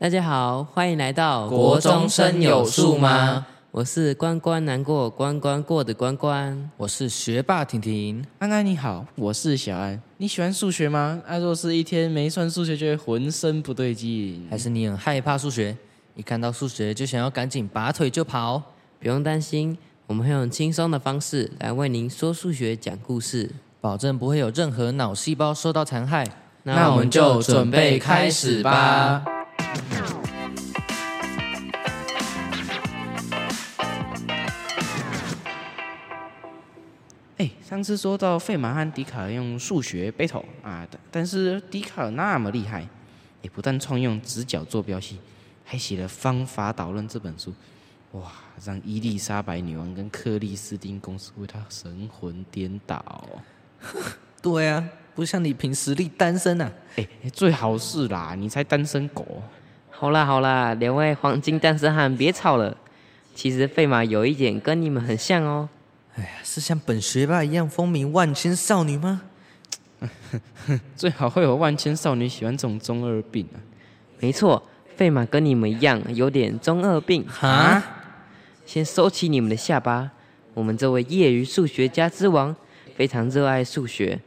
大家好，欢迎来到国中生有数吗？我是关关难过关关过的关关。我是学霸婷婷，安安你好，我是小安。你喜欢数学吗？啊，若是一天没算数学，就会浑身不对劲。还是你很害怕数学？一看到数学就想要赶紧拔腿就跑？不用担心，我们会用轻松的方式来为您说数学、讲故事，保证不会有任何脑细胞受到残害。那我们就准备开始吧。哎，上次说到费马和笛卡尔用数学 battle 啊，但但是笛卡尔那么厉害，也不但创用直角坐标系，还写了《方法导论》这本书，哇，让伊丽莎白女王跟克里斯汀公主为他神魂颠倒。对啊，不像你凭实力单身啊。哎，最好是啦，你才单身狗。好啦好啦，两位黄金单身汉别吵了。其实费马有一点跟你们很像哦。哎呀，是像本学霸一样风靡万千少女吗？最好会有万千少女喜欢这种中二病啊！没错，费马跟你们一样有点中二病。哈？先收起你们的下巴。我们这位业余数学家之王非常热爱数学，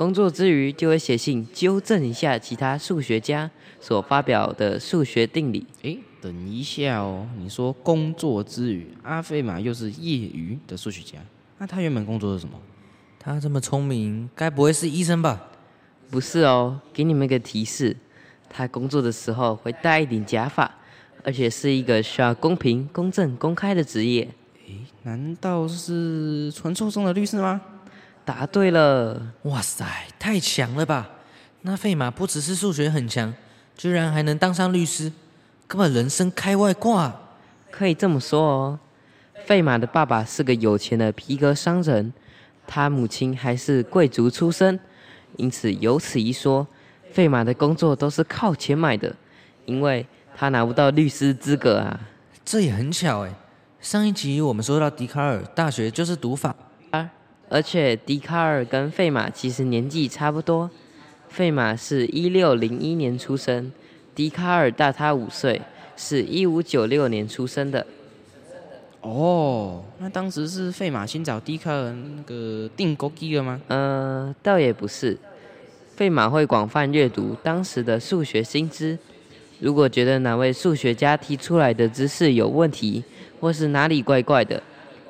工作之余就会写信纠正一下其他数学家所发表的数学定理。哎，等一下哦，你说工作之余，阿费马又是业余的数学家，那他原本工作是什么？他这么聪明，该不会是医生吧？不是哦，给你们一个提示，他工作的时候会戴一顶假发，而且是一个需要公平、公正、公开的职业。诶，难道是传说中的律师吗？答对了！哇塞，太强了吧！那费马不只是数学很强，居然还能当上律师，根本人生开外挂。可以这么说哦。费马的爸爸是个有钱的皮革商人，他母亲还是贵族出身，因此由此一说，费马的工作都是靠钱买的，因为他拿不到律师资格啊。这也很巧哎。上一集我们说到笛卡尔大学就是读法，而且笛卡尔跟费马其实年纪差不多，费马是一六零一年出生，笛卡尔大他五岁，是一五九六年出生的。哦，那当时是费马先找笛卡尔那个定勾机了吗？呃，倒也不是，费马会广泛阅读当时的数学新知，如果觉得哪位数学家提出来的知识有问题，或是哪里怪怪的，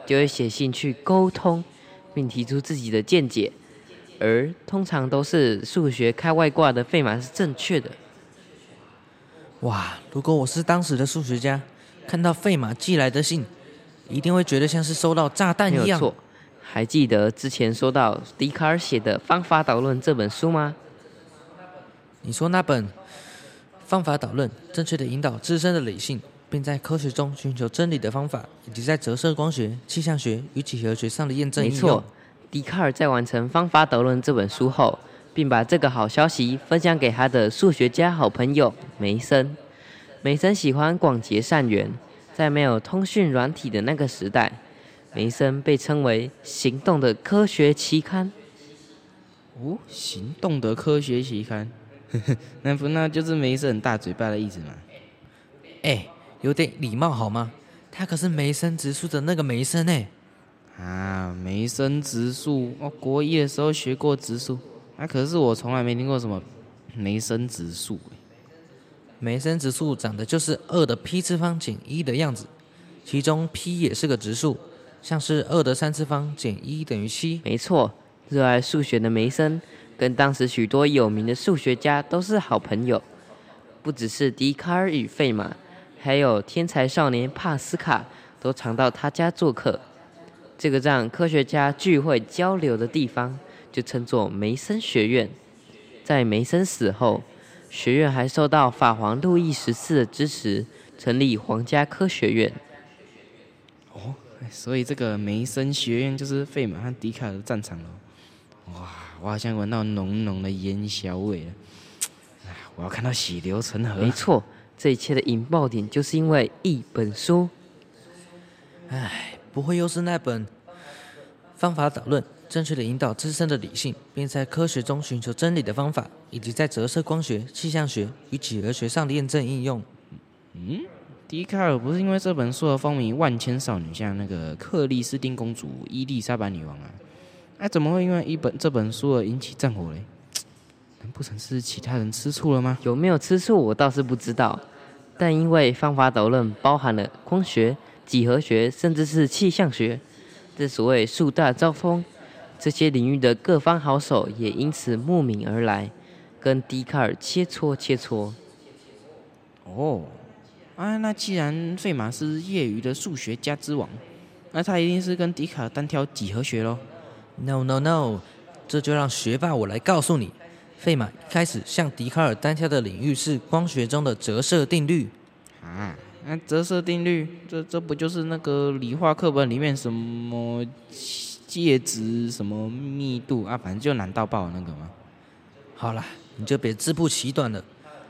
就会写信去沟通，并提出自己的见解。而通常都是数学开外挂的费马是正确的。哇，如果我是当时的数学家，看到费马寄来的信。一定会觉得像是收到炸弹一样。错，还记得之前说到笛卡尔写的《方法导论》这本书吗？你说那本《方法导论》正确的引导自身的理性，并在科学中寻求真理的方法，以及在折射光学、气象学与几何学上的验证没错，笛卡尔在完成《方法导论》这本书后，并把这个好消息分享给他的数学家好朋友梅森。梅森喜欢广结善缘。在没有通讯软体的那个时代，梅森被称为“行动的科学期刊”。哦，行动的科学期刊，那不那就是梅森很大嘴巴的意思吗？哎，有点礼貌好吗？他可是梅森植树的那个梅森哎。啊，梅森植树，我国一的时候学过植树，啊可是我从来没听过什么梅森植树哎。梅森植数长得就是二的 p 次方减一的样子，其中 p 也是个植数，像是二的三次方减一等于七。没错，热爱数学的梅森跟当时许多有名的数学家都是好朋友，不只是笛卡尔与费马，还有天才少年帕斯卡都常到他家做客。这个让科学家聚会交流的地方，就称作梅森学院。在梅森死后。学院还受到法皇路易十四的支持，成立皇家科学院。哦，所以这个梅森学院就是费马和笛卡尔的战场了。哇，我好像闻到浓浓的烟硝味了。哎，我要看到血流成河。没错，这一切的引爆点就是因为一本书。唉，不会又是那本《方法导论》？正确的引导自身的理性，并在科学中寻求真理的方法，以及在折射光学、气象学与几何学上的验证应用。嗯，笛卡尔不是因为这本书而风靡万千少女，像那个克里斯汀公主、伊丽莎白女王啊，哎，怎么会因为一本这本书而引起战火嘞？难不成是其他人吃醋了吗？有没有吃醋我倒是不知道，但因为方法导论包含了光学、几何学，甚至是气象学，这所谓树大招风，这些领域的各方好手也因此慕名而来，跟笛卡尔切磋切磋。哦，啊，那既然费马是业余的数学家之王，那他一定是跟笛卡尔单挑几何学喽。No No No，这就让学霸我来告诉你，费马一开始向笛卡尔单挑的领域是光学中的折射定律。啊，那折射定律，这这不就是那个理化课本里面什么介质什么密度啊，反正就难到爆那个吗？好啦，你就别自不其短了。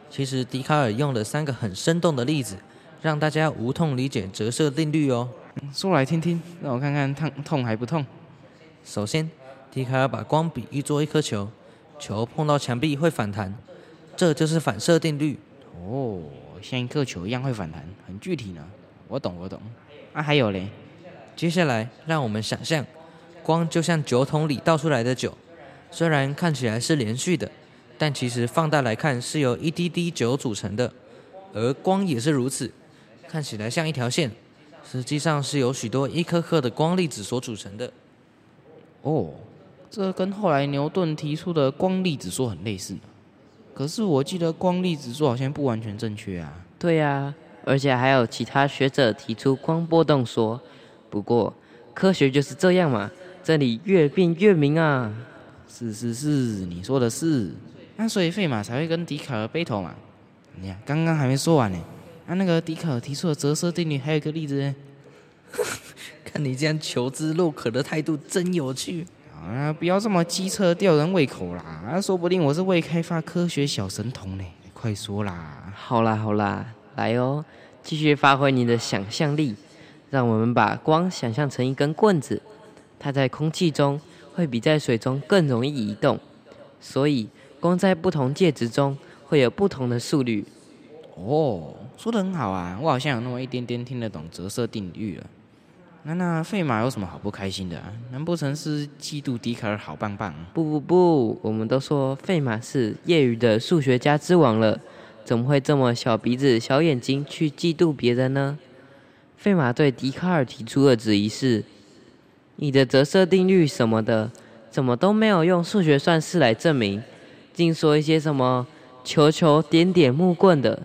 其实笛卡尔用了三个很生动的例子，让大家无痛理解折射定律哦。说来听听，让我看看痛痛还不痛？首先，笛卡尔把光比喻作一颗球，球碰到墙壁会反弹，这就是反射定律。哦，像一颗球一样会反弹，很具体呢。我懂，我懂。啊，还有嘞，接下来，让我们想象，光就像酒桶里倒出来的酒，虽然看起来是连续的，但其实放大来看是由一滴滴酒组成的，而光也是如此，看起来像一条线，实际上是由许多一颗颗的光粒子所组成的。哦，这跟后来牛顿提出的光粒子说很类似。可是我记得光粒子说好像不完全正确啊。对呀、而且还有其他学者提出光波动说。不过科学就是这样嘛，这里越辩越明啊。是是是，你说的是。那所以费马才会跟笛卡尔 battle 嘛。你看，刚刚还没说完呢。那、那个笛卡尔提出的折射定律还有一个例子呢。看你这样求知若渴的态度，真有趣。啊，不要这么机车吊人胃口啦！啊，说不定我是未开发科学小神童呢。快说啦！好啦好啦，来哦，继续发挥你的想象力，让我们把光想象成一根棍子，它在空气中会比在水中更容易移动，所以光在不同介质中会有不同的速率。哦，说的很好啊，我好像有那么一点点听得懂折射定律了。那那费马有什么好不开心的？难不成是嫉妒笛卡尔好棒棒？不不不，我们都说费马是业余的数学家之王了，怎么会这么小鼻子小眼睛去嫉妒别人呢？费马对笛卡尔提出的质疑是：你的折射定律什么的，怎么都没有用数学算式来证明，净说一些什么球球点点木棍的。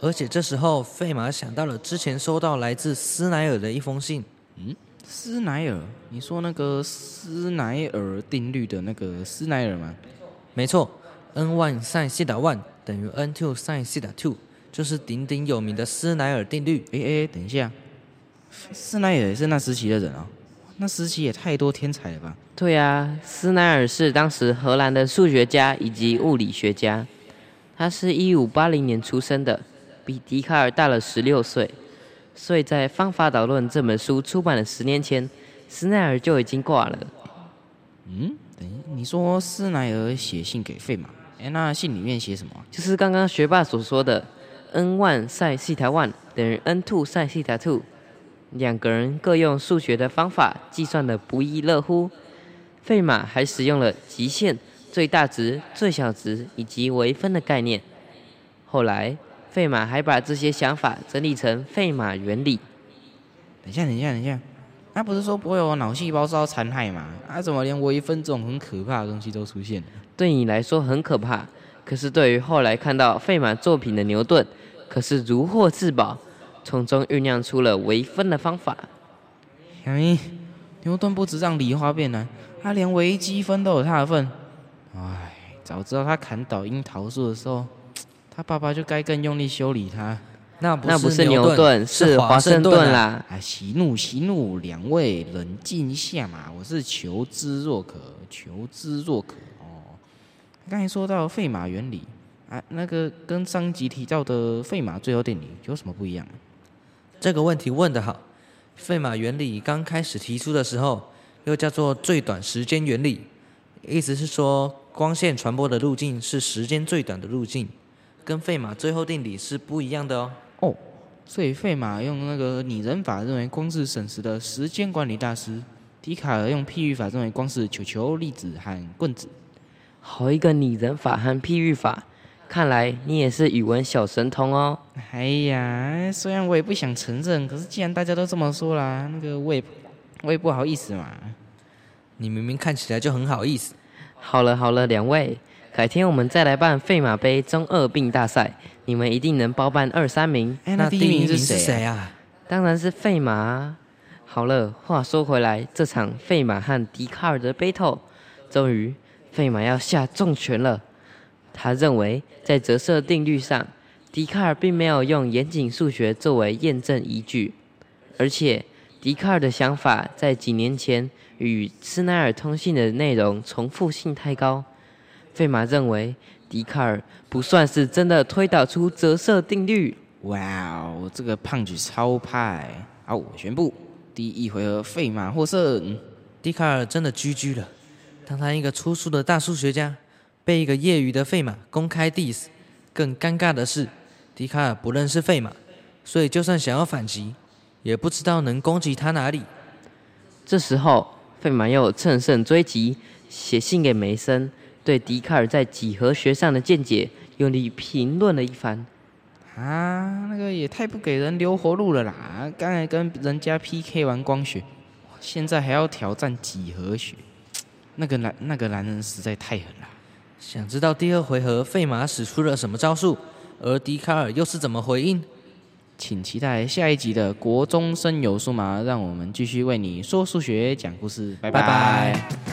而且这时候，费马想到了之前收到来自斯奈尔的一封信。嗯斯奈尔，你说那个斯奈尔定律的那个斯奈尔吗？没错，n one sin 西塔 one 等于 n two sin 西塔 two，就是鼎鼎有名的斯奈尔定律。哎哎，等一下，斯奈尔也是那时期的人哦，那时期也太多天才了吧？对啊，斯奈尔是当时荷兰的数学家以及物理学家，他是一五八零年出生的，比笛卡尔大了十六岁，所以在《方法导论》这本书出版的十年前，斯奈尔就已经挂了。嗯，等一，你说斯奈尔写信给费马，哎，那信里面写什么啊？就是刚刚学霸所说的，n one sin 西塔 one 等于 n two sin 西塔 two，两个人各用数学的方法计算的不亦乐乎。费马还使用了极限、最大值、最小值以及微分的概念。后来，费马还把这些想法整理成费马原理。等一下，等一下，等一下，他不是说不会有脑细胞受到残害吗？啊，怎么连微分这种很可怕的东西都出现了？对你来说很可怕，可是对于后来看到费马作品的牛顿，可是如获至宝，从中酝酿出了微分的方法。小咪，牛顿不止让梨花变难，他连微积分都有他的份。唉，早知道他砍倒樱桃树的时候，他爸爸就该更用力修理他。那不那不是牛牛顿，是华盛顿啊！啦。啊，息怒，息怒，两位冷静一下嘛，我是求知若渴，求知若渴哦。刚才说到费马原理啊，那个跟上集提到的费马最后定理有什么不一样？这个问题问得好。费马原理刚开始提出的时候，又叫做最短时间原理，意思是说光线传播的路径是时间最短的路径。跟费马最后定理是不一样的哦。哦，所以费马用那个拟人法认为光是省时的时间管理大师，笛卡尔用譬喻法认为光是球球、粒子和棍子。好一个拟人法和譬喻法，看来你也是语文小神童哦。哎呀，虽然我也不想承认，可是既然大家都这么说啦，那个我也我也不好意思嘛。你明明看起来就很好意思。好了好了，两位，改天我们再来办费马杯中二病大赛，你们一定能包办二三名。哎，那第一名是是谁啊？啊？当然是费马啊。好了，话说回来，这场费马和笛卡尔的 battle，终于费马要下重拳了。他认为在折射定律上，笛卡尔并没有用严谨数学作为验证依据，而且笛卡尔的想法在几年前与斯奈尔通信的内容重复性太高。费马认为笛卡尔不算是真的推导出折射定律。哇哦，这个胖举超派！好，我宣布第一回合费马获胜。笛卡尔真的 GG 了。当他一个粗俗的大数学家被一个业余的费马公开 diss，更尴尬的是，笛卡尔不认识费马，所以就算想要反击，也不知道能攻击他哪里。这时候，费马又乘胜追击，写信给梅森，对笛卡尔在几何学上的见解用力评论了一番。啊，那个也太不给人留活路了啦！刚才跟人家 PK 完光学，现在还要挑战几何学，那个男那个男人实在太狠了。想知道第二回合费马使出了什么招数，而笛卡尔又是怎么回应？请期待下一集的国中生有数码，让我们继续为你说数学、讲故事。拜拜拜拜